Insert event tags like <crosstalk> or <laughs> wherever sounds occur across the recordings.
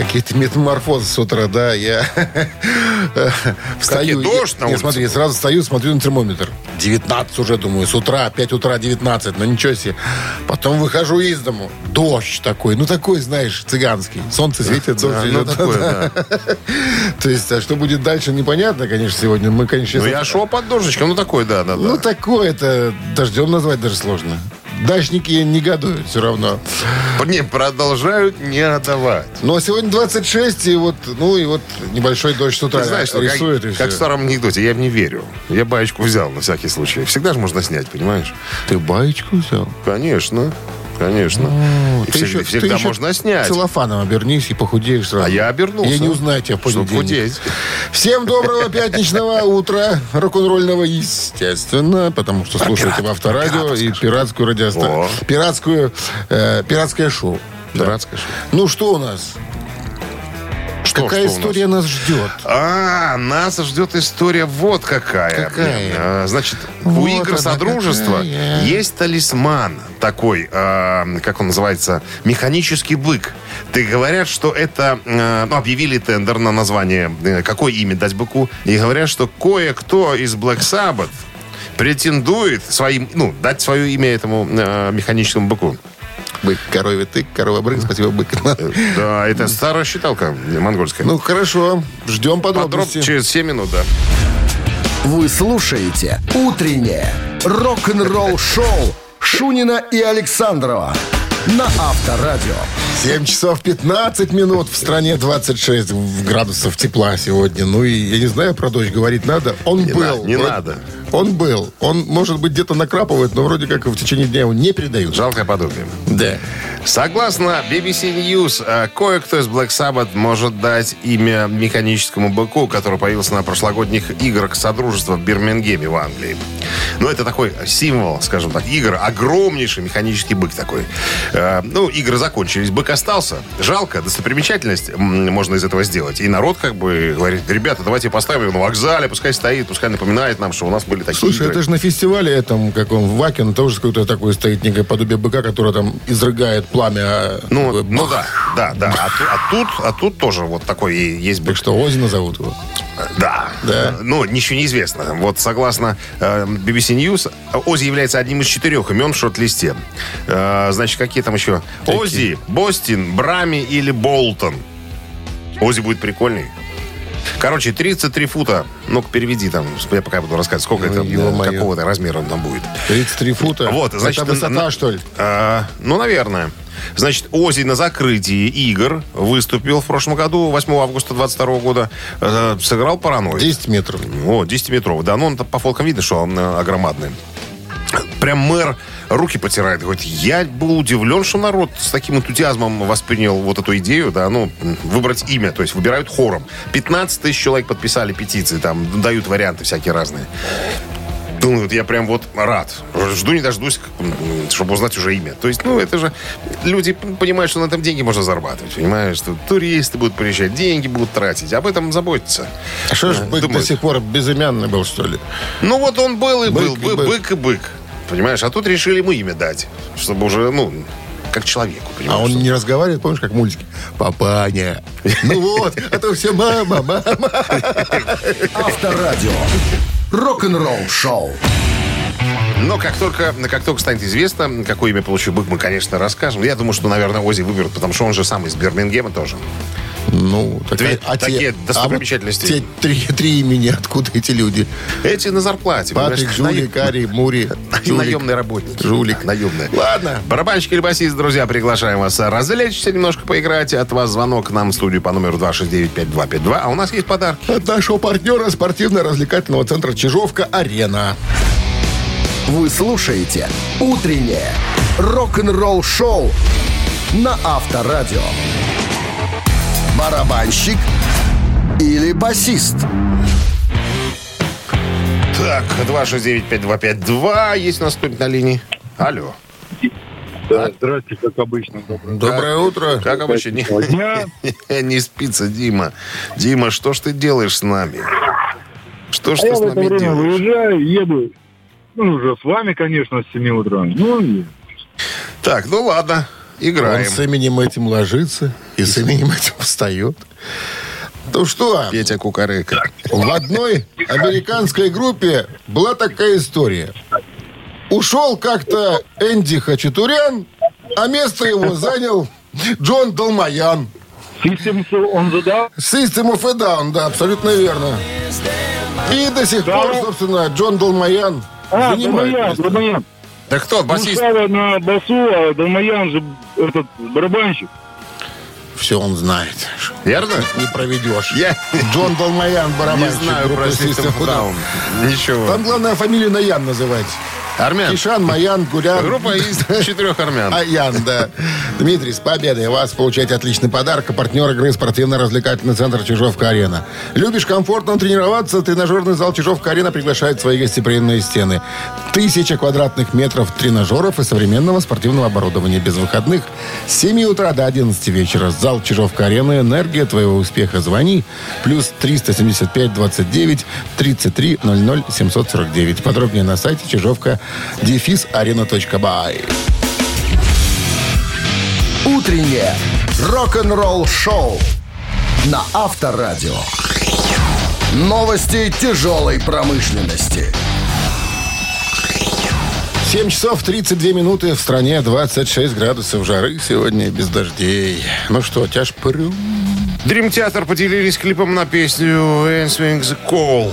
Какие-то метаморфозы с утра, да. Я <laughs> встаю. дождь на Не, улице смотри, я сразу встаю, смотрю на термометр. 19 уже, думаю, с утра, 5 утра 19, ну ничего себе. Потом выхожу из дому. Дождь такой, ну такой, знаешь, цыганский. Солнце светит, ну идет. да. <laughs> То есть, а что будет дальше, непонятно, конечно, сегодня. Мы, конечно, Ну, я шел под дождичком, ну, такой, да, да, Ну, да. такое это дождем назвать даже сложно. Дачники негодуют все равно. Не, продолжают не отдавать. Но сегодня 26, и вот, ну, и вот небольшой дождь с утра Ты знаешь, что рисует, как, и как в старом анекдоте, я в не верю. Я баечку взял на всякий случай. Всегда же можно снять, понимаешь? Ты баечку взял? Конечно, конечно. И Ты всегда еще- всегда ты еще можно снять. Целлофаном обернись и похудеешь сразу. А я обернулся. Я не узнаю тебя в понедельник. худеть. Всем доброго пятничного утра. Рок-н-ролльного, естественно, потому что слушаете в Авторадио и пиратскую радиостанцию. Пиратскую, э, пиратское шоу. Пиратское шоу. Ну, что у нас? Что, Какая что у нас? история нас ждет? А, нас ждет история вот какая. Какая? А, Значит, у Вот игр она Содружества какая. есть талисман такой, а, как он называется, механический бык. Ты говорят, что это... а, ну, объявили тендер на название, э, какое имя дать быку, и говорят, что кое-кто из Black Sabbath претендует своим, ну, дать свое имя этому э, механическому быку. Бык, корове тык, корова брык, спасибо, бык. <laughs> Да, это старая считалка монгольская. Ну, хорошо. Ждем Подробно подробности. через 7 минут, да. Вы слушаете «Утреннее рок-н-ролл-шоу» Шунина и Александрова на Авторадио. 7 часов 15 минут. В стране 26 градусов тепла сегодня. Ну и я не знаю, про дождь говорить надо. Он Не был. на- не Вроде- надо. Он был. Он, может быть, где-то накрапывает, но вроде как в течение дня его не передают. Жалкое подобие. Да. Согласно BBC News, э, кое-кто из Black Sabbath может дать имя механическому быку, который появился на прошлогодних играх Содружества в Бирмингеме в Англии. Ну, это такой символ, скажем так, игр. Огромнейший механический бык такой. Э, Ну, игры закончились, бык остался. Жалко, достопримечательность можно из этого сделать. И народ как бы говорит, ребята, давайте поставим его на вокзале, пускай стоит, пускай напоминает нам, что у нас были такие Слушай, игры. это же на фестивале этом, каком, в Ваке, тоже какое-то такое стоит некое подобие быка, которое там изрыгает пламя. а, Ну, такое ну да, да, да. А, а тут, а тут тоже вот такой есть бык. Так что Ози назовут его. Да. Да? Ну, ничего не известно. Вот согласно э, BBC News, Ози является одним из четырех имен в шорт-листе. Э, значит, какие там еще? Ози, Бостин, Брами или Болтон. Ози будет прикольный. Короче, 33 фута. Ну-ка, переведи там. Я пока буду рассказывать, сколько Ну, это, ё-моё. какого то размера он там будет. 33 фута. Вот, значит, Это высота, на- что ли? А, ну, наверное. Значит, Ози на закрытии игр выступил в прошлом году, 8 августа 22 года. Э, сыграл паранойю. 10 метров. О, 10-метровый. Да, ну он по фоткам видно, что он э, огромадный. Прям мэр руки потирает. Говорит, я был удивлен, что народ с таким энтузиазмом воспринял вот эту идею, да, ну, выбрать имя, то есть выбирают хором. 15 тысяч человек подписали петиции, там дают варианты всякие разные. Ну, вот я прям вот рад. Жду не дождусь, чтобы узнать уже имя. То есть, ну, это же... Люди понимают, что на этом деньги можно зарабатывать. Понимаешь, что туристы будут приезжать, деньги будут тратить. Об этом заботиться. А что ж бык до думают. сих пор безымянный был, что ли? Ну вот он был и был, Бык и бы- бык. бык и бык. Понимаешь, а тут решили ему имя дать, чтобы уже, ну, как человеку, А понимаешь? он что- не разговаривает, помнишь, как мультики? Папаня. Ну вот, а то все мама, мама. Авторадио. Рок-н-ролл-шоу. Но как только, как только станет известно, какое имя получил бык, мы, конечно, расскажем. Я думаю, что, наверное, Ози выберут, потому что он же сам из Бирмингема тоже. Ну, так, Две- а те- такие а вот достопримечательности. те три, три имени, откуда эти люди? Эти на зарплате. Патрик, Жулик, Ари, Мури, <laughs> Жулик. Наемный работник. Жулик. Наемный. Ладно. Барабанщик или басист, друзья, приглашаем вас развлечься, немножко поиграть. От вас звонок к нам в студию по номеру 269-5252. А у нас есть подарки. От нашего партнера спортивно-развлекательного центра «Чижовка-Арена». Вы слушаете «Утреннее рок-н-ролл-шоу» на Авторадио. Барабанщик или басист? Так, 269-5252. Есть у нас кто-нибудь на линии? Алло. Да, здрасте, как обычно. Доброе Доброе утро. Как обычно? Не, дня. <laughs> не спится, Дима. Дима, что ж ты делаешь с нами? Что ж А ты я с в это нами время делаешь? выезжаю, еду. ну, уже с вами, конечно, с 7 утра. Ну, и Так, ну ладно, Он играем. с именем этим ложится и с именем этим встает. Ну что, Петя Кукарыка. в одной американской группе была такая история. Ушел как-то Энди Хачатурян, а место его занял Джон Долмаян. Systems on the Down. System of a Down, да, абсолютно верно. И до сих Да. пор, собственно, Джон Долмаян А, занимает Далмаян, место. Далмаян. Да кто, басист? Мушава на басу, а Далмаян же этот барабанщик. Все он знает. Верно? Не проведешь. Я Джон Долмаян, не барабанщик знаю группы про System Down. Ничего. Там главное фамилию на Ян называть. Армян. Кишан, Маян, Гулян. Группа из четырех армян. Аян, да. Дмитрий, с победой вас получаете отличный подарок. А партнер игры спортивно-развлекательный центр Чижовка-Арена. Любишь комфортно тренироваться? Тренажерный зал Чижовка-Арена приглашает в свои гостеприимные стены. Тысяча квадратных метров тренажеров и современного спортивного оборудования без выходных. С 7 утра до 11 вечера. Зал Чижовка-Арена. Энергия твоего успеха. Звони. Плюс 375 29 33 00 749. Подробнее на сайте чижовка дефис арена.бай. Утреннее рок-н-ролл-шоу на Авторадио. Новости тяжелой промышленности. 7 часов 32 минуты. В стране 26 градусов жары сегодня без дождей. Ну что, тяж прю. Dream Theater поделились клипом на песню Answering the Call.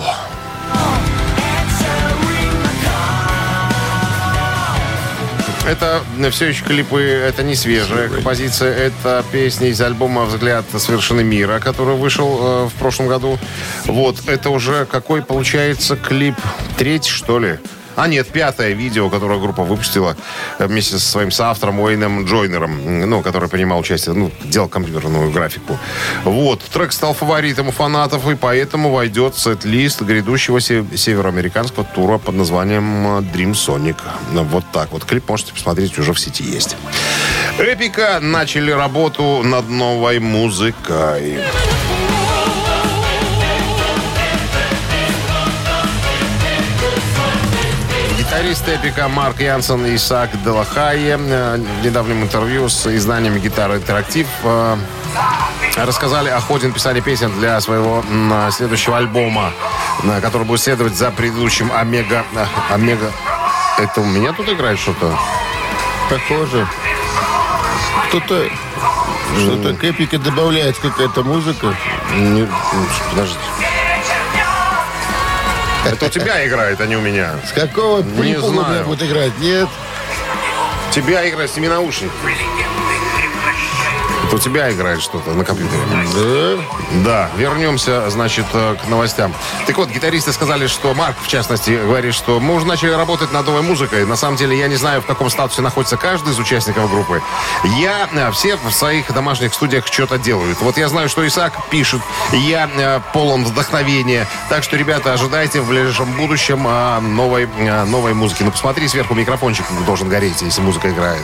Это все еще клипы, это не свежая композиция, это песня из альбома «Взгляд с вершины мира», который вышел э, в прошлом году. Вот, это уже какой получается клип? Третий, что ли? А нет, пятое видео, которое группа выпустила э, вместе со своим соавтором Уэйном Джойнером, ну, который принимал участие, ну, делал компьютерную графику. Вот, трек стал фаворитом у фанатов, и поэтому войдет в сет-лист грядущего се- североамериканского тура под названием э, Dream Sonic. Вот так вот. Клип можете посмотреть, уже в сети есть. Эпика начали работу над новой музыкой. Гитарист Эпика Марк Янсен и Исаак Делахайе э, в недавнем интервью с изданием «Гитара Интерактив» э, рассказали о ходе написания песен для своего м, следующего альбома, э, который будет следовать за предыдущим «Омега». э, «Омега». Это у меня тут играет что-то? Похоже. Кто-то что-то к эпике добавляет какая-то музыка. Не, подожди. Это у тебя играет, а не у меня. С какого Не знаю. будет играть? Нет. Тебя играет, сними наушники. Это у тебя играет что-то на компьютере. Да. Да, вернемся, значит, э, к новостям. Так вот, гитаристы сказали, что Марк, в частности, говорит, что мы уже начали работать над новой музыкой. На самом деле, я не знаю, в каком статусе находится каждый из участников группы. Я, э, все в своих домашних студиях что-то делают. Вот я знаю, что Исаак пишет, я э, полон вдохновения. Так что, ребята, ожидайте в ближайшем будущем э, новой, новой музыки. Ну, посмотри, сверху микрофончик должен гореть, если музыка играет.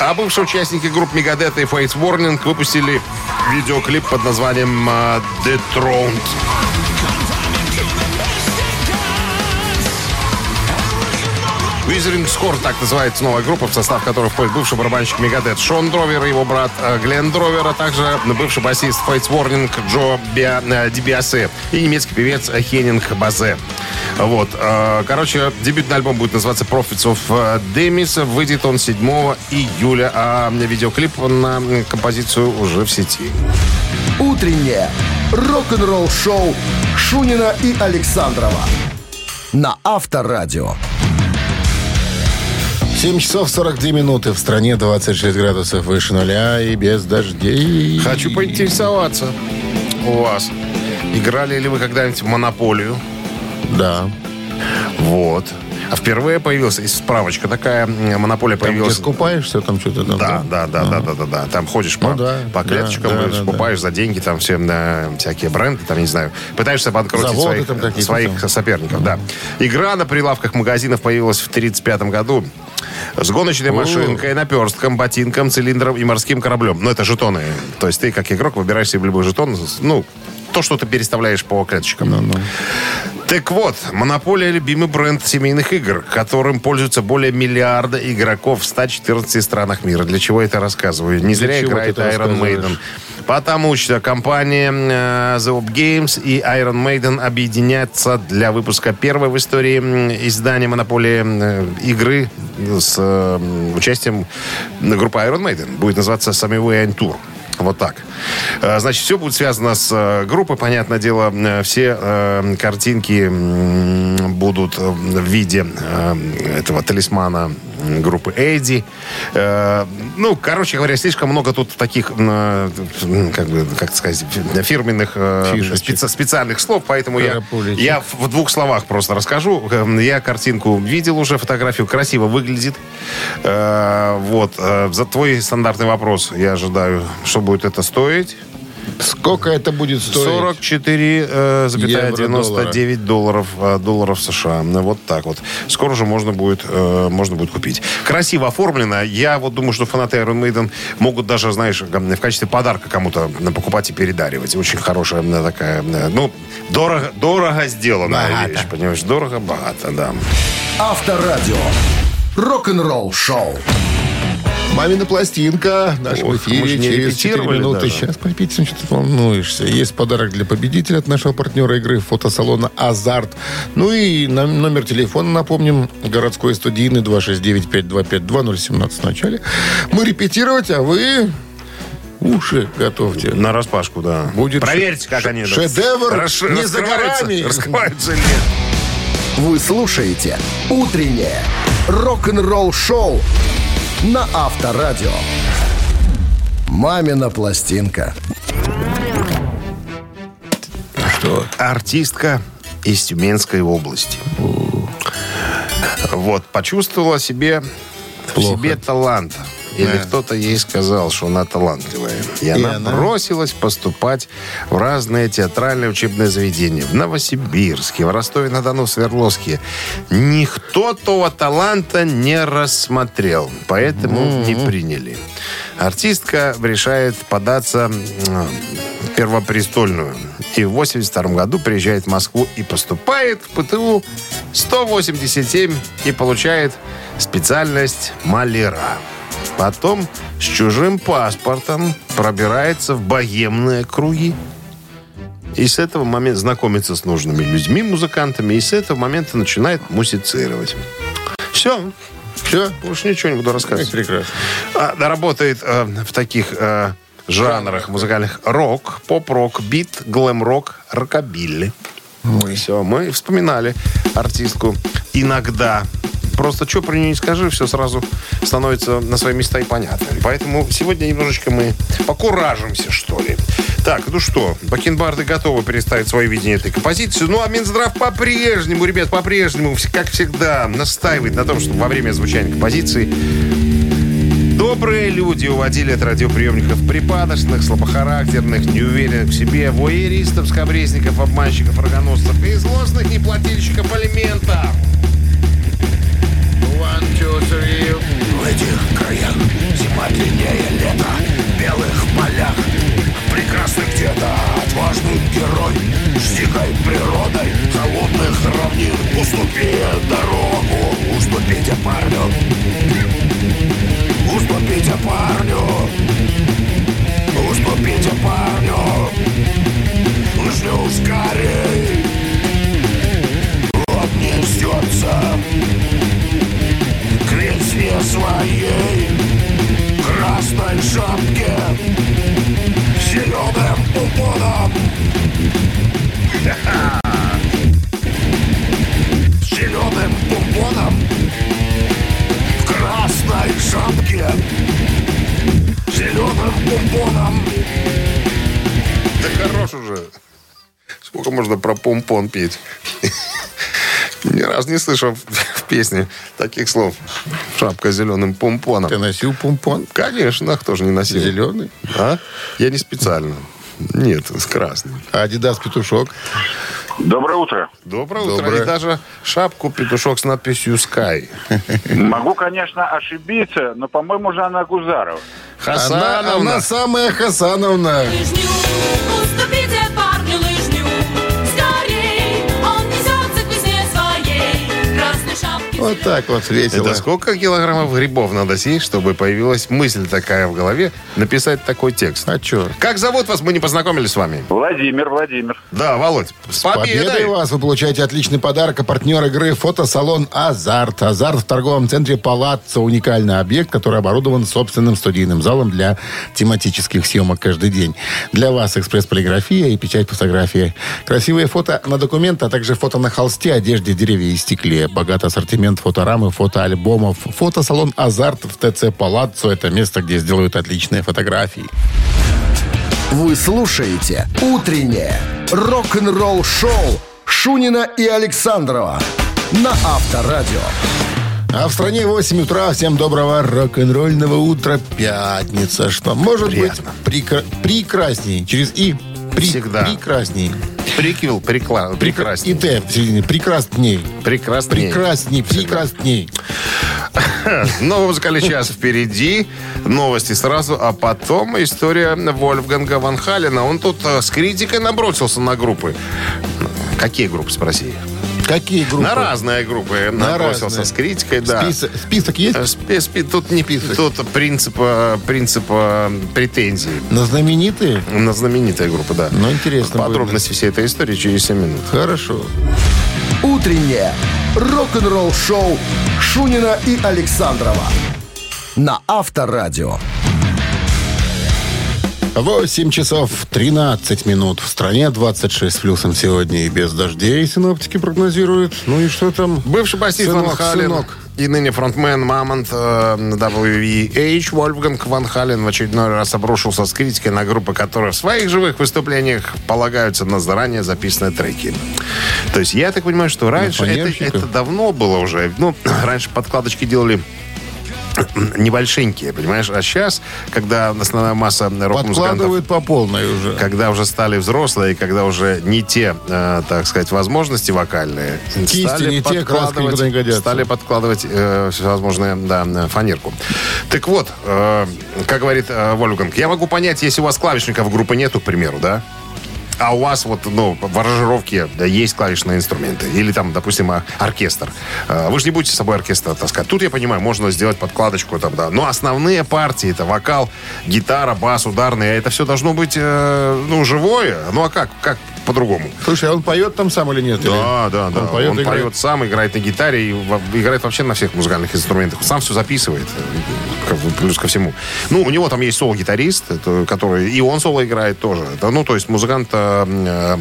А бывшие участники групп Megadeth и Fates Warning выпустили видеоклип под названием а, «The Throne». Withering Scorn, так называется новая группа, в состав которой входит бывший барабанщик Megadeth Шон Дровер его брат э, Глен Дровер, а также бывший басист Fates Warning Джо Биа- э, Дибиасе и немецкий певец Хеннинг Базе. Вот. э, Короче, дебютный альбом будет называться Prophets of Demise. Выйдет он 7 июля, а видеоклип на композицию уже в сети. Утреннее рок-н-ролл-шоу Шунина и Александрова на Авторадио. 7 часов 42 минуты. В стране 26 градусов выше нуля и без дождей. Хочу поинтересоваться у вас. Играли ли вы когда-нибудь в «Монополию»? Да. Вот. А впервые появилась, и справочка такая, монополия Там, появилась. скупаешься, там что-то там. Да, да, да, да, да, да, да. Там ходишь по, Ну да, по да, клеточкам, да, да, скупаешь за деньги там все э, всякие бренды, там, не знаю. Пытаешься банкротить Заводы своих, там своих там. соперников, да. Игра на прилавках магазинов появилась в 1935 году. С гоночной машинкой, наперстком, ботинком, цилиндром и морским кораблем. Ну, это жетоны. То есть ты, как игрок, выбираешь себе любой жетон, ну, то, что ты переставляешь по клеточкам. Так вот, Монополия – любимый бренд семейных игр, которым пользуются более миллиарда игроков в 114 странах мира. Для чего это рассказываю? Не зря чего играет Iron Maiden. Потому что компания э, The Op Games и Iron Maiden объединятся для выпуска первой в истории издания Монополии э, игры с э, участием группы Iron Maiden. Будет называться Самивей Tour. Вот так. Э, Значит, все будет связано с э, группой, понятное дело. Э, Все картинки будут в виде этого талисмана группы Эдди. Э, Ну, короче говоря, слишком много тут таких, как бы, как сказать, фирменных э, специ- специальных слов, поэтому я, я в двух словах просто расскажу. Эм, Я картинку видел уже, фотографию красиво выглядит. Э, Вот. За твой стандартный вопрос я ожидаю, что будет это стоить. Сколько это будет стоить? 44,99 долларов, э, долларов США. Вот так вот. Скоро же можно будет, э, можно будет купить. Красиво оформлено. Я вот думаю, что фанаты Iron Maiden могут даже, знаешь, в качестве подарка кому-то покупать и передаривать. Очень хорошая э, такая, э, ну, дорого, дорого сделанная Богато. вещь, понимаешь? Дорого, богато, да. Авторадио. Рок-н-ролл шоу. Мамина пластинка в нашем Ох, эфире через 4 репетировали минуты. даже. Сейчас попейте, ну, что ты волнуешься. Есть подарок для победителя от нашего партнера игры фотосалона «Азарт». Ну и номер телефона, напомним, городской студийный 269-525-2017 в начале. Мы репетировать, а вы уши готовьте. На распашку, да. Будет Проверьте, как ш- они... шедевр расш- не за горами. Раскрываются нет. Вы слушаете «Утреннее рок-н-ролл-шоу» на Авторадио. «Мамина пластинка». Что? артистка из Тюменской области. Вот, почувствовала себе, в Плохо. себе талант. Или Да. кто-то ей сказал, что она талантливая. И, она, она? бросилась поступать в разные театральные учебные заведения. В Новосибирске, в Ростове-на-Дону, в Свердловске. Никто того таланта не рассмотрел, поэтому не приняли. Артистка решает податься в Первопрестольную. И в 82 году приезжает в Москву и поступает в ПТУ 187 и получает специальность маляра. Потом с чужим паспортом пробирается в богемные круги. И с этого момента знакомится с нужными людьми, музыкантами, и с этого момента начинает музицировать. Все. Все, больше ничего не буду рассказывать. Прекрасно. А, работает э, в таких э, жанрах музыкальных рок, поп-рок, бит, глэм-рок, рокобилли. Все, мы вспоминали артистку иногда. Просто что про нее не скажи, все сразу становится на свои места и понятно. Поэтому сегодня немножечко мы покуражимся, что ли. Так, ну что, бакенбарды готовы переставить свое видение этой композиции. Ну, а Минздрав по-прежнему, ребят, по-прежнему, как всегда, настаивает на том, чтобы во время звучания композиции Добрые люди уводили от радиоприемников припадочных, слабохарактерных, неуверенных в себе, воеристов, скобрезников, обманщиков, рогоносцев и злостных неплательщиков алиментов. В этих краях зима длиннее лета В белых полях. Прекрасный где-то отважный герой Стигай природой холодных равнин Уступи дорогу, уступите парню Уступите парню. Уступите парню. Жду помпон петь? Ни разу не слышал в песне таких слов. Шапка с зеленым помпоном. Ты носил помпон? Конечно, а кто же не носил? Зеленый? А? Я не специально. Нет, с красным. А Адидас петушок? Доброе утро. Доброе утро. Доброе. И даже шапку петушок с надписью Sky. Могу, конечно, ошибиться, но, по-моему, Жанна Гузарова. Она, Хасановна. она самая Хасановна. лыжню, Вот так вот весело. Это сколько килограммов грибов надо съесть, чтобы появилась мысль такая в голове, написать такой текст? А чё? Как зовут вас? Мы не познакомились с вами. Владимир, Владимир. Да, Володь, с С победой победой! вас! Вы получаете отличный подарок. А партнер игры фотосалон «Азарт». «Азарт» в торговом центре «Палаццо». Уникальный объект, который оборудован собственным студийным залом для тематических съемок каждый день. Для вас экспресс-полиграфия и печать фотографии. Красивые фото на документы, а также фото на холсте, одежде, дереве и стекле. Богатый ассортимент фоторамы, фотоальбомов. Фотосалон «Азарт» в ТЦ «Палаццо» – это место, где сделают отличные фотографии. Вы слушаете «Утреннее рок-н-ролл-шоу» Шунина и Александрова на Авторадио. А в стране 8 утра. Всем доброго рок-н-ролльного утра. Пятница. Что может Приятно. быть прекра- прекрасней? Через «и». При- Всегда. Прекрасней. Приквел, прикла... И прекрасней. «т» в середине. Прекрасней. Прекрасней. Прекрасней. Прекрасней. <laughs> Новый музыкальный час впереди. Новости сразу, а потом история Вольфганга Ван Халена. Он тут э, с критикой набросился на группы. Какие группы, спроси? Какие группы? На разные группы На набросился разные. с критикой, да. Список, список есть? Э, спи- спи- Тут не тут принципа, принципа претензий На знаменитые? на знаменитые группы, да. Ну, интересно Подробности всей этой истории через 7 минут. Хорошо. «Утреннее рок-н-ролл-шоу» Шунина и Александрова на Авторадио. 8 часов 13 минут. В стране 26 с плюсом сегодня и без дождей синоптики прогнозируют. Ну и что там? Бывший басист Ван Хален сынок. и ныне фронтмен Мамонт э, WVH Вольфганг Ван Хален в очередной раз обрушился с критикой на группы, которые в своих живых выступлениях полагаются на заранее записанные треки. То есть я так понимаю, что раньше это, это давно было уже. Ну, <clears throat> раньше подкладочки делали <clears throat> небольшенькие, понимаешь? А сейчас, когда основная масса рок-музыкантов по полной уже. когда уже стали взрослые, когда уже не те, э, так сказать, возможности вокальные, Кисти не те, краски никуда не годятся. стали подкладывать э, всевозможные, да, фанерку. Так вот, э, как говорит э, Вольфганг, я могу понять, если у вас клавишников группы нету, к примеру, да? А у вас вот, ну, в аранжировке есть клавишные инструменты. Или там, допустим, а- оркестр. Э, Вы же не будете с собой оркестр таскать. Тут, я понимаю, можно сделать подкладочку там, да. Но основные партии, это вокал, гитара, бас, ударные, это все должно быть, э, ну, живое. Ну, а как? Как по-другому? Слушай, а он поет там сам или нет? Да, Или- да, да. Он поет, Он играет? поет сам, играет на гитаре и играет вообще на всех музыкальных инструментах. Сам все записывает, э, плюс ко всему. Ну, у него там есть соло-гитарист, который и он соло играет тоже. Ну, то есть музыкант э, э,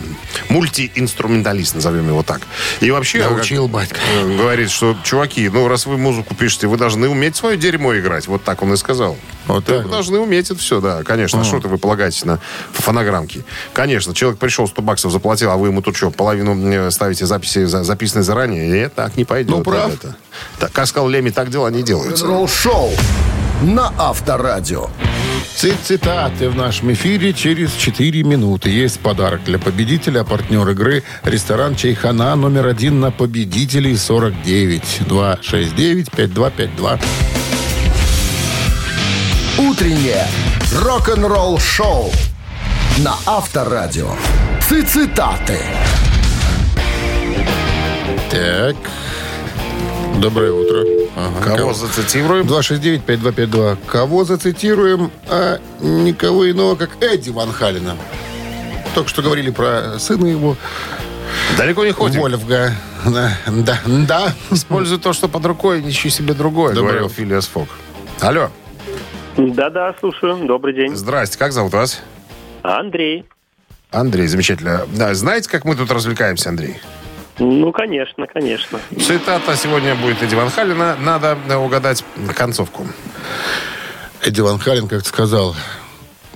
мультиинструменталист, назовем его так. И вообще... Научил батька. э, Говорит, что, чуваки, ну, раз вы музыку пишете, вы должны уметь свое дерьмо играть. Вот так он и сказал. Вот Вы так должны уметь это все, да, конечно. А Что это вы полагаетесь на фонограммки? Конечно, человек пришел, 100 баксов заплатил, а вы ему тут что, половину ставите записи, за- записанные заранее? Нет, так не пойдет. Ну, прав. ребята. Так, как сказал Леми, так дела не делаются. Рок-н-ролл-шоу на Авторадио. Цит- Цитаты в нашем эфире через 4 минуты. Есть подарок для победителя, а партнер игры ресторан Чайхана номер один на победителей 49 269 5252. «Утреннее рок-н-ролл-шоу» на Авторадио. Цитаты. Так. Доброе утро. Ага. Кого зацитируем? 269-5252. Кого зацитируем, а никого иного, как Эдди Ван Халина. Только что говорили про сына его, Далеко не ходим. Вольфга. Да, да, да. Используй то, что под рукой, ищи себе другое, Доброе говорил. Филиас Фок. Алло, Да-да, слушаю. Добрый день. здрасте, как зовут вас? Андрей. Андрей, замечательно. Да, знаете, как мы тут развлекаемся, Андрей? Ну, конечно, конечно. Цитата сегодня будет Эдди Ван Халина. Надо э, угадать концовку. Эдди Ван Хален как-то сказал,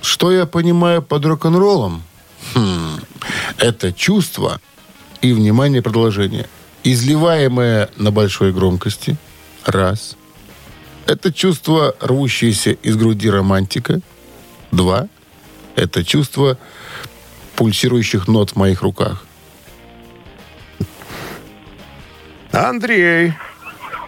что я понимаю под рок-н-роллом? Хм, это чувство и, внимание, продолжение. Изливаемое на большой громкости. Раз. Это чувство, рвущееся из груди романтика. Два. Это чувство пульсирующих нот в моих руках. Андрей,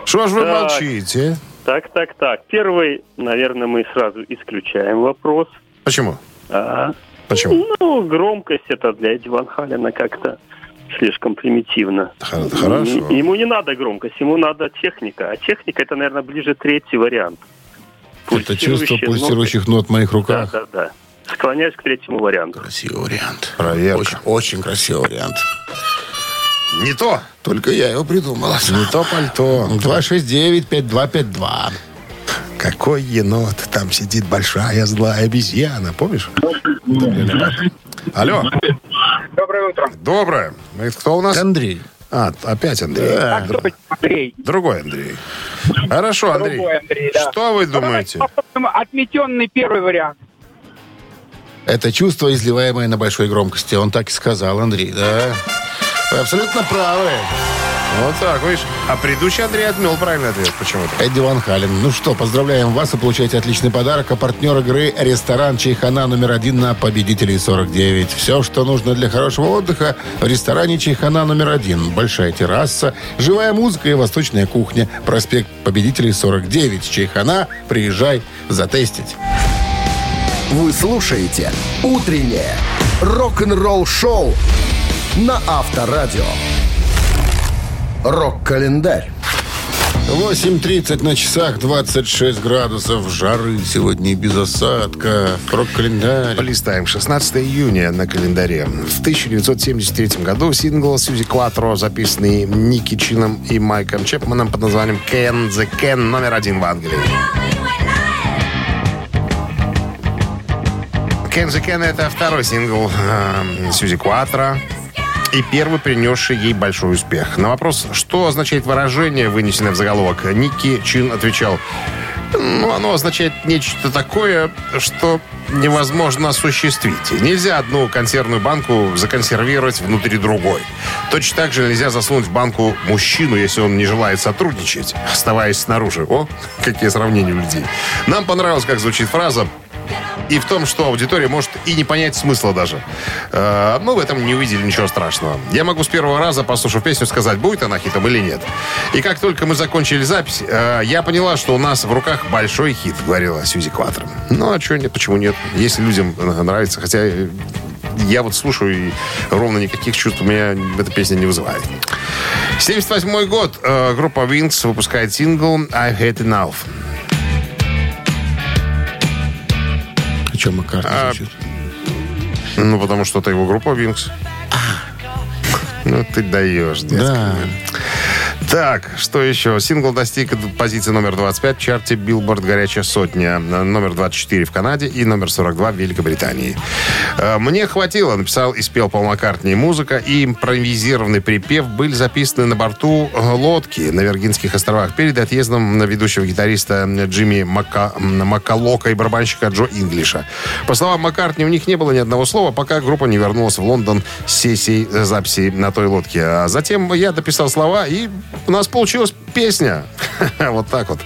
что ж вы Так. молчите? Так, так, так. Первый, наверное, мы сразу исключаем вопрос. Почему? А, Почему? ну, громкость это для Эдди Ван Халена как-то слишком примитивно. Хорошо. Ему не надо громкость, ему надо техника. А техника это, наверное, ближе третий вариант. Это чувство пульсирующих нот в моих руках. Да, да, да. Склоняюсь к третьему варианту. Красивый вариант. Проверка. Очень, очень красивый вариант. Не то. Только я его придумала. Не то пальто. 269-5252. Какой енот? Там сидит большая злая обезьяна. Помнишь? Алло. Доброе утро. Доброе. Это кто у нас? Андрей. А, опять Андрей. Так точно, Андрей. Другой Андрей. Хорошо, Андрей. Другой Андрей, да. Что вы думаете? Отметенный первый вариант. Это чувство, изливаемое на большой громкости. Он так и сказал, Андрей, да? Вы абсолютно правы. Вот так, видишь. А предыдущий Андрей отмел правильный ответ почему-то. Эдди Ван Хален. Ну что, поздравляем вас и получаете отличный подарок. А партнер игры – ресторан «Чайхана» номер один на победителей 49. Все, что нужно для хорошего отдыха в ресторане «Чайхана» номер один. Большая терраса, живая музыка и восточная кухня. Проспект победителей 49. «Чайхана». Приезжай затестить. Вы слушаете «Утреннее рок-н-ролл-шоу» на Авторадио. Рок-календарь. 8.30 на часах, 26 градусов жары сегодня и без осадка. Рок-календарь. Полистаем. 16 июня на календаре. В 1973 году сингл Сьюзи Кватро, записанный Ники Чином и Майком Чепманом под названием «Ken the Ken» номер один в Англии. Ken the Ken это второй сингл э, Сьюзи Кватро и первый принесший ей большой успех. На вопрос, что означает выражение, вынесенное в заголовок, Ники Чин отвечал, ну, оно означает нечто такое, что невозможно осуществить. Нельзя одну консервную банку законсервировать внутри другой. Точно так же нельзя засунуть в банку мужчину, если он не желает сотрудничать, оставаясь снаружи. О, какие сравнения у людей. Нам понравилось, как звучит фраза и в том, что аудитория может и не понять смысла даже. Э, Мы в этом не увидели ничего страшного. Я могу с первого раза, послушав песню, сказать, будет она хитом или нет. И как только мы закончили запись, э, я поняла, что у нас в руках большой хит, говорила Сьюзи Кватро. Ну, а что нет, почему нет? Если людям нравится, хотя я вот слушаю, и ровно никаких чувств у меня эта песня не вызывает. 78 год. э, Группа Wings выпускает сингл «I Had Enough». О чем Маккартни А, звучит? Ну, потому что это его группа Винкс. Ну, ты даешь, детка. Да. Так, что еще? Сингл достиг позиции номер 25 в чарте Billboard «Горячая сотня», номер 24 в Канаде и номер 42 в Великобритании. Э, Мне хватило, написал и спел Пол Маккартни. Музыка и импровизированный припев были записаны на борту э, лодки на Виргинских островах перед отъездом на ведущего гитариста Джимми Мака... Макалока и барабанщика Джо Инглиша. По словам Маккартни, у них не было ни одного слова, пока группа не вернулась в Лондон с сессией записи на той лодке. А затем я дописал слова, и у нас получилась песня. <laughs> Вот так вот.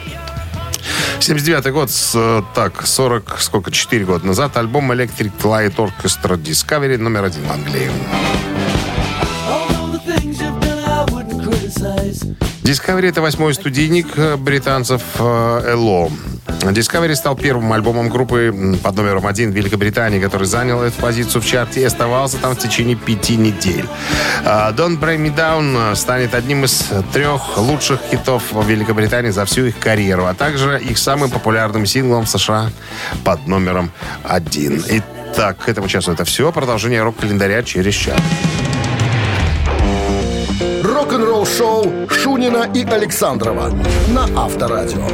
79 год, с, э, так, 40, сколько, 4 года назад, альбом Electric Light Orchestra Discovery номер один в Англии. Discovery это восьмой студийник э, британцев э, Эло. Discovery стал первым альбомом группы под номером один в Великобритании, который занял эту позицию в чарте и оставался там в течение пяти недель. А Don't Break Me Down станет одним из трех лучших хитов в Великобритании за всю их карьеру, а также их самым популярным синглом в США под номером один. Итак, к этому часу это все. Продолжение рок-календаря через час. Рок-н-ролл-шоу Шунина и Александрова на Авторадио.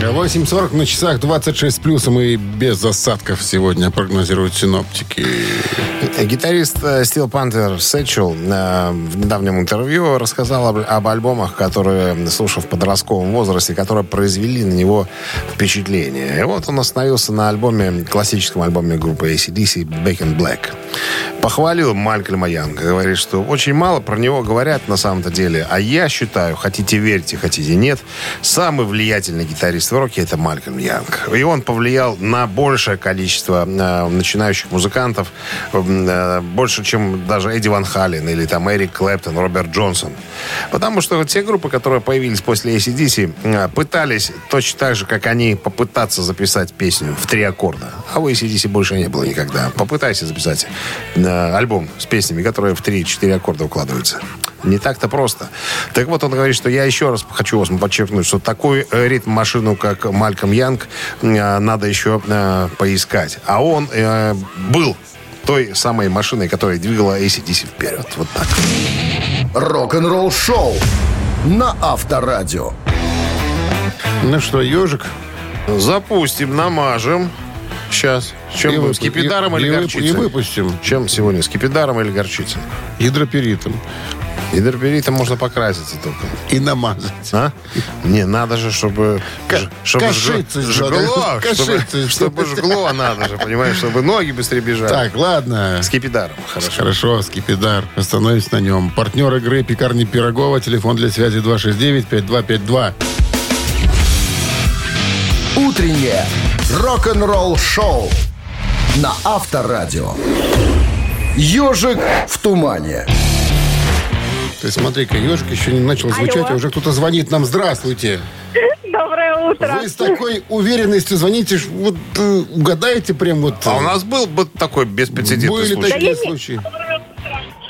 8.40 на часах 26 с плюсом и без осадков сегодня прогнозируют синоптики. Гитарист э, Steel Panther Сэтчел э, в недавнем интервью рассказал об, об альбомах, которые слушал в подростковом возрасте, которые произвели на него впечатление. И вот он остановился на альбоме, классическом альбоме группы ACDC «Back in Black». Похвалил Малькольма Янга. Говорит, что очень мало про него говорят на самом-то деле. А я считаю, хотите верьте, хотите нет, самый влиятельный гитарист в роке это Малькольм Янг. И он повлиял на большее количество э, начинающих музыкантов, э, больше, чем даже Эдди Ван Хален или там Эрик Клэптон, Роберт Джонсон. Потому что те группы, которые появились после ACDC, э, пытались точно так же, как они, попытаться записать песню в три аккорда. А у ACDC больше не было никогда. Попытайся записать э, альбом с песнями, которые в 3-4 аккорда укладываются. Не так-то просто. Так вот, он говорит, что я еще раз хочу вас подчеркнуть, что такой э, ритм машину, как Мальком Янг, э, надо еще э, поискать. А он э, был той самой машиной, которая двигала ACDC вперед. Вот так. Рок-н-ролл шоу на Авторадио. Ну что, ежик? Запустим, намажем. Сейчас. Чем И будем? Скипидаром и- или и горчицей? и выпустим. Чем сегодня? Скипидаром или горчицей? Гидроперитом. Гидроперитом можно покраситься только. И намазать. А? Не, надо же, чтобы... Ж- чтобы сделать. жгло. Чтобы, Кашицы, чтобы жгло надо же, понимаешь, чтобы ноги быстрее бежали. Так, ладно. Скипидаром. Хорошо. Хорошо, Скипидар. Остановимся на нем. Партнер игры «Пекарни Пирогова». Телефон для связи 269-5252. Утреннее рок-н-ролл шоу на Авторадио. Ежик в тумане. Ты смотри-ка, ежик еще не начал звучать, а уже кто-то звонит нам. Здравствуйте. Доброе утро. Вы с такой уверенностью звоните, ж вот э, угадаете прям вот... А у нас был бы такой беспрецедентный были случай. такие Да я не- случаи?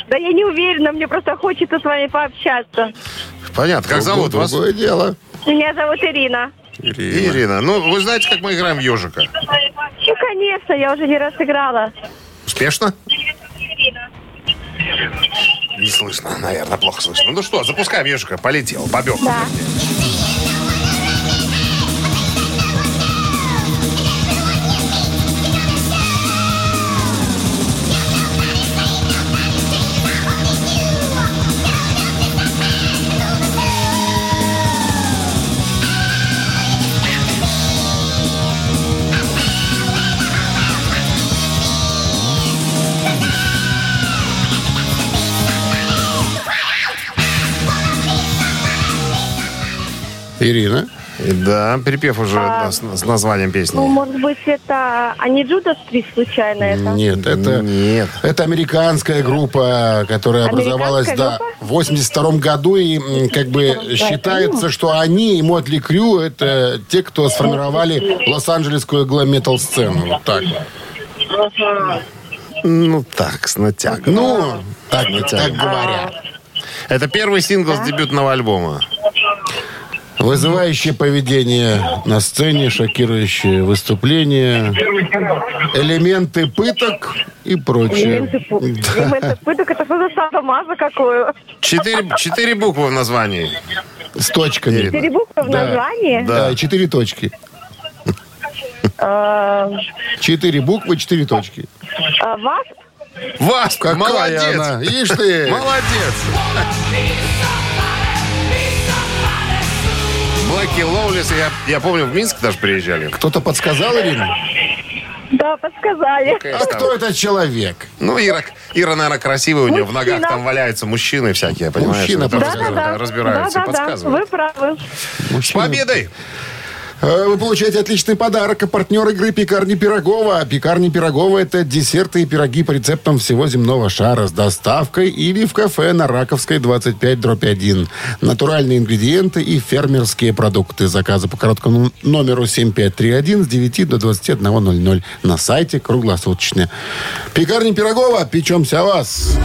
Да я не уверена, мне просто хочется с вами пообщаться. Понятно. Как зовут вас? Другое дело. Меня зовут Ирина. Ирина. Ну, вы знаете, как мы играем в ежика? Ну, конечно, я уже не раз играла. Успешно? Не слышно, наверное, плохо слышно. Ну что, запускаем ежика. Полетел, побег. Да. Ирина. Да, перепев уже А, с, с названием песни. Ну, может быть, это... А не Джудас Прист случайно это? Нет, это, Нет. это американская группа, которая образовалась да, Американская в 82 году. И как бы считается, что они и Мотли Крю это те, кто сформировали лос-анджелесскую глэм-метал сцену. Вот так. Ну так, с натягом. Ну, так, так говорят. Это первый сингл с дебютного альбома. Вызывающее поведение на сцене, шокирующее выступление, элементы пыток и прочее. Элементы пу- элементы пыток, это что за садомаза какую? Четыре, четыре буквы в названии. С точками. Четыре буквы в Да. названии? Да, четыре точки. Э, Четыре буквы, четыре точки. а Вас? Вас, молодец. она? Ишь ты! Молодец. Блэки Лоулис, я, я помню, в Минск даже приезжали. Кто-то подсказал, Ирина? Да, подсказали. А кто этот человек? Ну, Ира, Ира, наверное, красивая, у нее в Мужчина. ногах там валяются мужчины всякие, понимаешь? Мужчина Это подсказал. Да-да-да. разбираются, Да-да-да, подсказывают. Вы правы. С победой! Э, Вы получаете отличный подарок. А партнер игры «Пекарни Пирогова». «Пекарни Пирогова» — это десерты и пироги по рецептам всего земного шара с доставкой или в кафе на Раковской 25 дробь 1. Натуральные ингредиенты и фермерские продукты. Заказы по короткому номеру 7531 с 9 до 21.00 на сайте круглосуточно. «Пекарни Пирогова». Печемся о вас.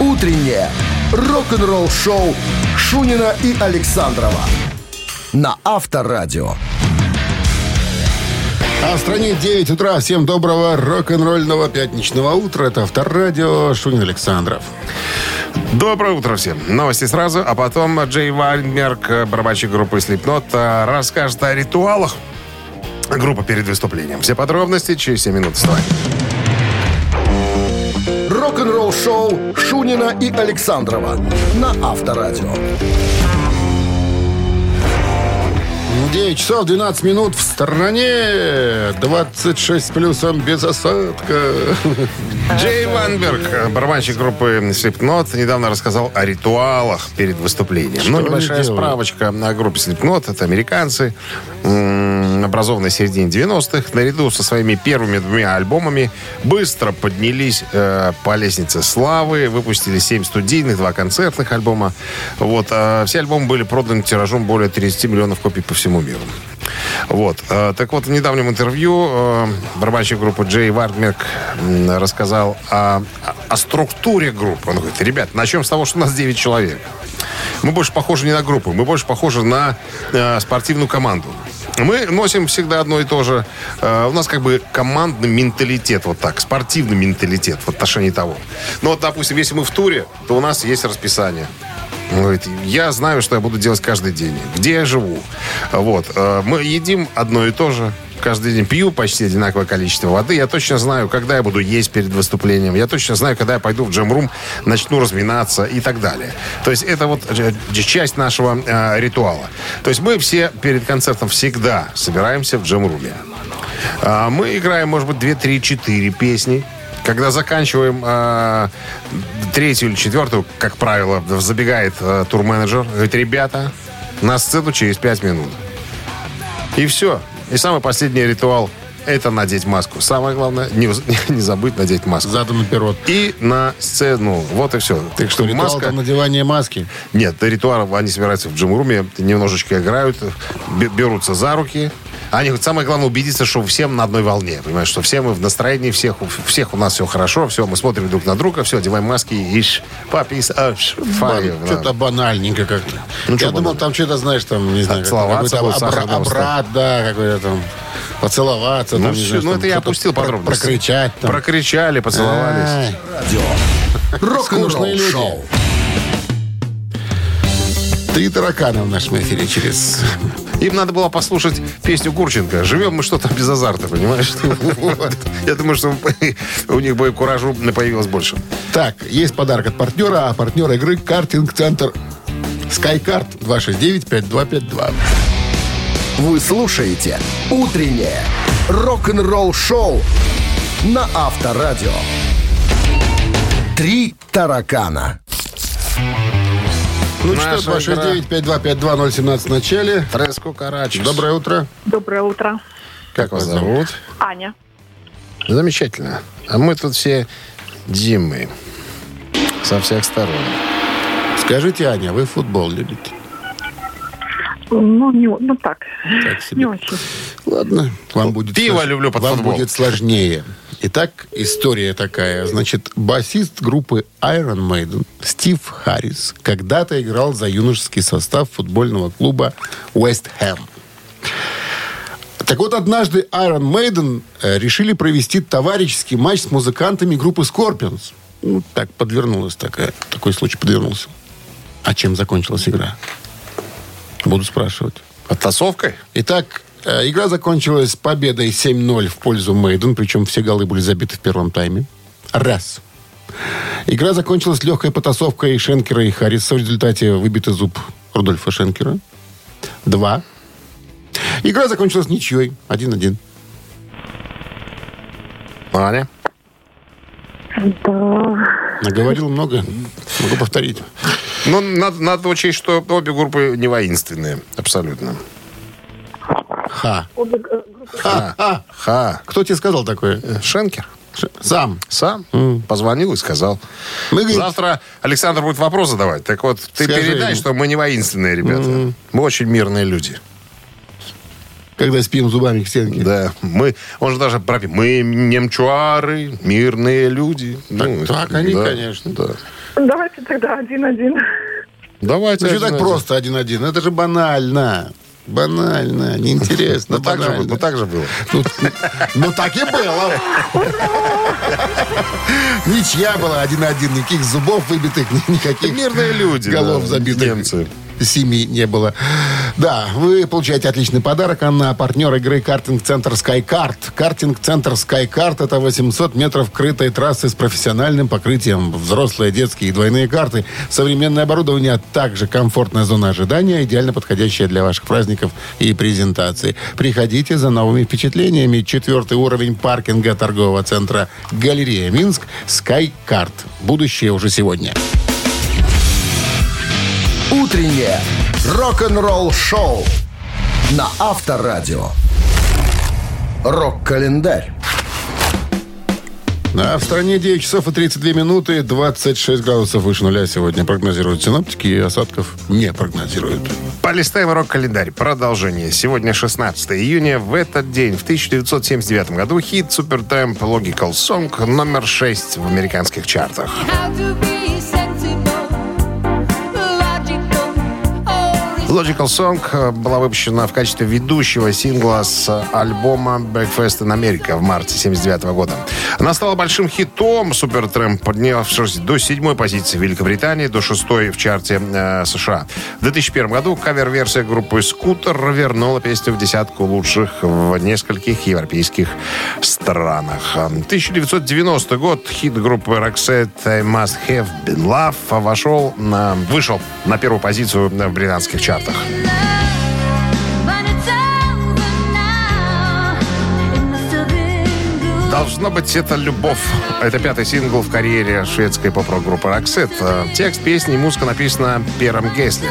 Утреннее рок-н-ролл шоу Шунина и Александрова на Авторадио. А в стране 9 утра. Всем доброго рок-н-ролльного пятничного утра. Это Авторадио. Шунин Александров. Доброе утро всем. Новости сразу, а потом Джей Вайнберг, барабанщик группы Slipknot, э, расскажет о ритуалах группы перед выступлением. Все подробности через 7 минут. Вставай. Рок-н-ролл шоу Шунина и Александрова на Авторадио. 9 часов 12 минут в стране. 26 с плюсом без осадка. <laughs> Джей Ванберг, барабанщик группы Slipknot, недавно рассказал о ритуалах перед выступлением. Что ну, небольшая справочка о группе Slipknot. Это американцы, образованные в середине 90-х. Наряду со своими первыми двумя альбомами быстро поднялись э, по лестнице славы. Выпустили 7 студийных, 2 концертных альбома. Вот. э, все альбомы были проданы тиражом более 30 миллионов копий по всему миру. Вот. Э, Так вот, в недавнем интервью э, барабанщик группы Джей Вардмерк рассказал о, о структуре группы. Он говорит, ребят, начнем с того, что у нас 9 человек. Мы больше похожи не на группу, мы больше похожи на э, спортивную команду. Мы носим всегда одно и то же. У нас как бы командный менталитет, вот так, спортивный менталитет в отношении того. Ну вот, допустим, если мы в туре, то у нас есть расписание. Говорит, я знаю, что я буду делать каждый день, где я живу. Вот. Э, Мы едим одно и то же. Каждый день пью почти одинаковое количество воды. Я точно знаю, когда я буду есть перед выступлением. Я точно знаю, когда я пойду в джем-рум, начну разминаться и так далее. То есть это вот э, часть нашего э, ритуала. То есть мы все перед концертом всегда собираемся в джем-руме. А, Мы играем, может быть, 2, 3, 4 песни. Когда заканчиваем э, третью или четвертую, как правило, забегает э, турменеджер, говорит, ребята, на сцену через пять минут. И все. И самый последний ритуал – это надеть маску. Самое главное, не, <laughs> не забыть надеть маску. Задом наперед. И на сцену. Вот и все. Так что ритуал маска... надевание маски. Нет, ритуал, они собираются в джим-руме, немножечко играют, бе- берутся за руки. Они говорят, самое главное убедиться, что всем на одной волне. Понимаешь, что все мы в настроении, всех, у всех у нас все хорошо, все, мы смотрим друг на друга, все, одеваем маски, иш, папис, аш, да. Что-то банальненько как-то. Ну, Я что думал, банально? там что-то, знаешь, там, не знаю, Целоваться какой-то обра- обрат, да, какой-то там, поцеловаться. Ну, там, не всё, знаю, ну там это я опустил подробности. Прокричать там. Прокричали, поцеловались. Рок-н-ролл люди. шоу. Три таракана в нашем эфире через... Им надо было послушать песню Гурченко. Живем мы что-то без азарта, понимаешь? <laughs> Я думаю, что <laughs> у них бы куражу появилось больше. Так, есть подарок от партнера, а партнер игры «Картинг-центр Скайкарт» 269-5252. Вы слушаете «Утреннее рок-н-ролл-шоу» на Авторадио. Три таракана. Ну Наша что, 269-5252-017 в начале. Треско Карачус. Доброе утро. Доброе утро. Как вас зовут? Аня. Замечательно. А мы тут все Димы. Со всех сторон. Скажите, Аня, вы футбол любите? Ну, не, ну так, Так себе. не очень. Ладно, вам будет Пиво слож- люблю под вам футбол. будет сложнее. Итак, история такая. Значит, басист группы Iron Maiden Стив Харрис когда-то играл за юношеский состав футбольного клуба West Ham. Так вот, однажды Iron Maiden э, решили провести товарищеский матч с музыкантами группы Scorpions. Ну, так подвернулась такая, такой случай подвернулся. А чем закончилась игра? Буду спрашивать. Подтасовкой? Итак, игра закончилась победой 7-0 в пользу Мейден, причем все голы были забиты в первом тайме. Раз. Игра закончилась легкой потасовкой Шенкера и Харриса. В результате выбитый зуб Рудольфа Шенкера. Два. Игра закончилась ничьей. 1-1. Аня? Наговорил много. Могу повторить. Ну, надо, надо учесть, что обе группы не воинственные. Абсолютно. Ха. Ха. Ха. кто тебе сказал такое? Шенкер. Сам. Сам позвонил и сказал. Мы, говорит, Завтра Александр будет вопрос задавать. Так вот, ты Скажи передай, ему. что мы не воинственные ребята. Мы очень мирные люди. когда спим зубами к стенке. Да. Мы, он же даже пропил. Мы немчуары, мирные люди. Ну, так они, да, конечно. Да. Давайте тогда один-один. Давайте. Ну, что так один-один. просто один-один? Это же банально. Банально, неинтересно. Ну, так же, банально. было, ну, так же было. Ну, ну, так и было. Ничья была один-один. Никаких зубов выбитых, ни- никаких Мирные люди. голов забитых. Немцы. Семьи не было. Да, вы получаете отличный подарок. Она партнер игры картинг-центр SkyCard. Картинг-центр SkyCard – это 800 метров крытой трассы с профессиональным покрытием. Взрослые, детские и двойные карты. Современное оборудование, а также комфортная зона ожидания, идеально подходящая для ваших праздников и презентаций. Приходите за новыми впечатлениями. Четвертый уровень паркинга торгового центра «Галерея Минск» SkyCard. Будущее уже сегодня. Утреннее рок-н-ролл-шоу на Авторадио. Рок-календарь. А в стране 9 часов и 32 минуты, 26 градусов выше нуля сегодня прогнозируют синоптики, и осадков не прогнозируют. Полистаем рок-календарь. Продолжение. Сегодня 16 июня. В этот день, в 1979 году, хит Супертемп Logical Song номер 6 в американских чартах. How to be Logical Song э, была выпущена в качестве ведущего сингла с альбома Breakfast in America в марте 79 года. Она стала большим хитом Супертремп, поднявшись до седьмой позиции в Великобритании, до шестой в чарте э, США. В 2001 году кавер-версия группы Скутер вернула песню в десятку лучших в нескольких европейских странах. 1990 год хит группы Roxette I Must Have Been Love вошел на, вышел на первую позицию в британских чартах. 咋 Должно быть, это любовь. Это пятый сингл в карьере шведской поп-рок-группы Roxette. Э, Текст песни и музыка написана Пером Гесли.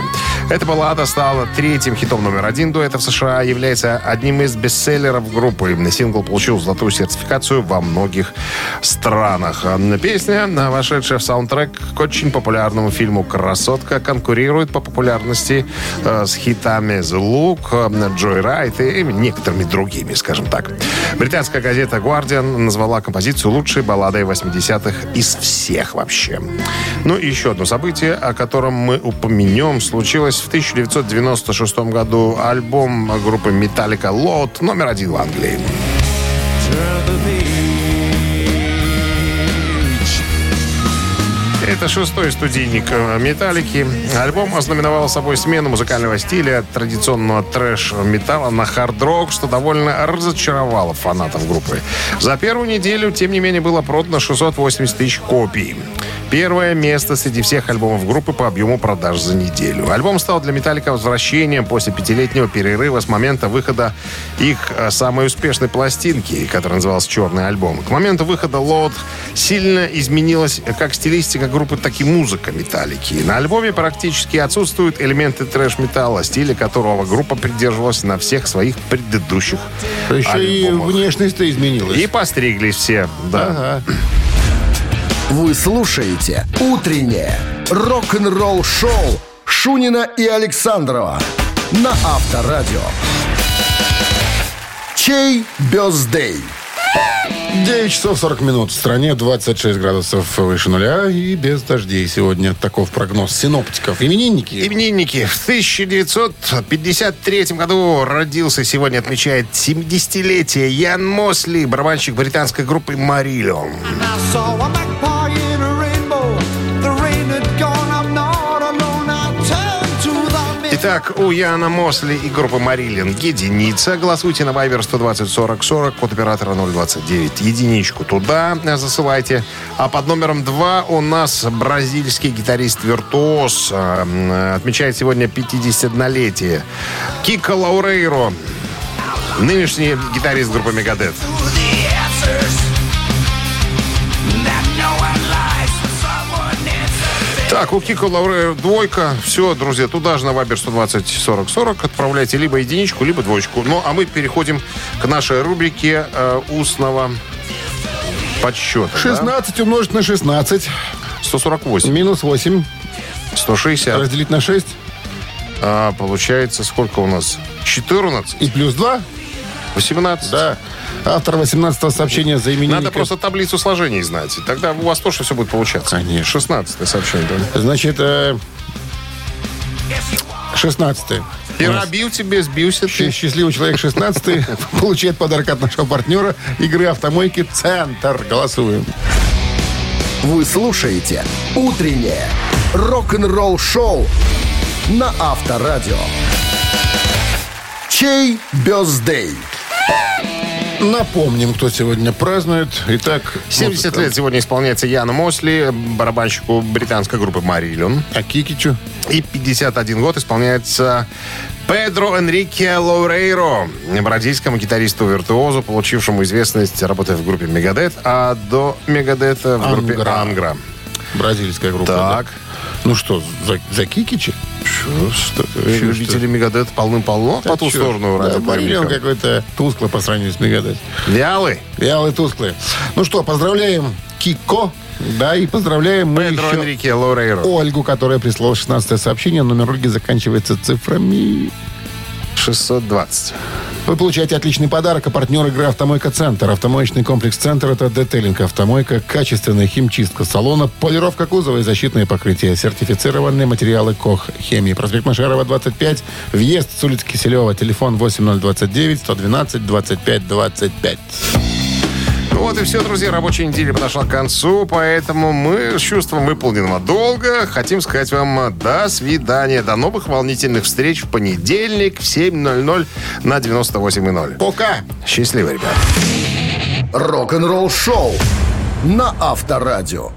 Эта баллада стала третьим хитом номер один дуэта в США, является одним из бестселлеров группы. Сингл получил золотую сертификацию во многих странах. Э, Песня, э, вошедшая в саундтрек к очень популярному фильму «Красотка», конкурирует по популярности э, с хитами «The Look», э, «Joy Ride» и некоторыми другими, скажем так. Британская газета «Guardian» назвала композицию лучшей балладой 80-х из всех вообще. Ну и еще одно событие, о котором мы упомянем, случилось в 1996 году. Альбом группы Metallica «Load» номер один в Англии. Это шестой студийник э, «Металлики». Альбом ознаменовал собой смену музыкального стиля от традиционного трэш-металла на хард-рок, что довольно разочаровало фанатов группы. За первую неделю, тем не менее, было продано 680 тысяч копий. Первое место среди всех альбомов группы по объему продаж за неделю. Альбом стал для «Металлика» возвращением после пятилетнего перерыва с момента выхода их э, самой успешной пластинки, которая называлась «Черный альбом». К моменту выхода «Лоуд» сильно изменилась как стилистика группы, так и музыка «Металлики». На альбоме практически отсутствуют элементы трэш-металла, стиля которого группа придерживалась на всех своих предыдущих Еще и альбомах. внешность-то изменилась. И постриглись все, да. Ага. Вы слушаете «Утреннее рок-н-ролл-шоу» Шунина и Александрова на Авторадио. Чей бездей? 9 часов 40 минут. В стране 26 градусов выше нуля и без дождей сегодня. Таков прогноз синоптиков. Именинники. Именинники. В 1953 году родился, сегодня отмечает 70-летие Ян Мосли, барабанщик британской группы «Марилион». Итак, у Яна Мосли и группы Марилин единица. Голосуйте на Viber 120 40 40, код оператора 029. Единичку туда засылайте. А под номером 2 у нас бразильский гитарист-виртуоз. э, м, Отмечает сегодня 51-летие. Кика Лаурейро. Нынешний гитарист группы Мегадет. Так, у Кико Лауре двойка. Все, друзья, туда же на Вайбер 120 40 40 отправляйте либо единичку, либо двоечку. Ну, а мы переходим к нашей рубрике э, устного подсчета. да? 16 умножить на 16. 148. Минус 8. 160. Разделить на 6. А, получается, сколько у нас? 14. И плюс 2. 18. Да. Автор 18 сообщения за именинника. Надо просто таблицу сложений знать. И тогда у вас тоже все будет получаться. Конечно. 16 сообщение. Да. Значит, э, 16 Перебил тебе, сбился ты. Счастливый человек 16 <laughs> получает подарок от нашего партнера игры автомойки «Центр». Голосуем. Вы слушаете «Утреннее рок-н-ролл-шоу» на Авторадио. Чей бездей? Напомним, кто сегодня празднует. Итак, 70 музыка. лет сегодня исполняется Яну Мосли, барабанщику британской группы Марилион. А Кикичу? И 51 год исполняется Педро Энрике Лоурейро, бразильскому гитаристу-виртуозу, получившему известность, работая в группе Мегадет, а до Мегадета в группе Ангра. Ангра. Бразильская группа. Так. да? Ну что, за, за Кикичи? Что, что, Э, Любители Мегадет полным-полно по ту сторону Да, радиоприемника. какой-то тусклый по сравнению с Мегадет. Вялый. Вялый, тусклый. Ну что, поздравляем Кико. Да, и поздравляем мы Педро еще Энрике Лоурейро. Ольгу, которая прислала 16 сообщение. Номер Ольги заканчивается цифрами 620. Вы получаете отличный подарок, а партнер игры «Автомойка Центр». Автомоечный комплекс «Центр» — это детейлинг «Автомойка», качественная химчистка салона, полировка кузова и защитные покрытия, сертифицированные материалы КОХ «Хемии». Проспект Машарова, 25, въезд с улицы Киселева, телефон 8029 112 25 25. Ну вот и все, друзья. Рабочая неделя подошла к концу, поэтому мы с чувством выполненного долга хотим сказать вам до свидания. До новых волнительных встреч в понедельник в 7.00 на 98.0. Пока! Счастливо, ребят. Рок-н-ролл шоу на Авторадио.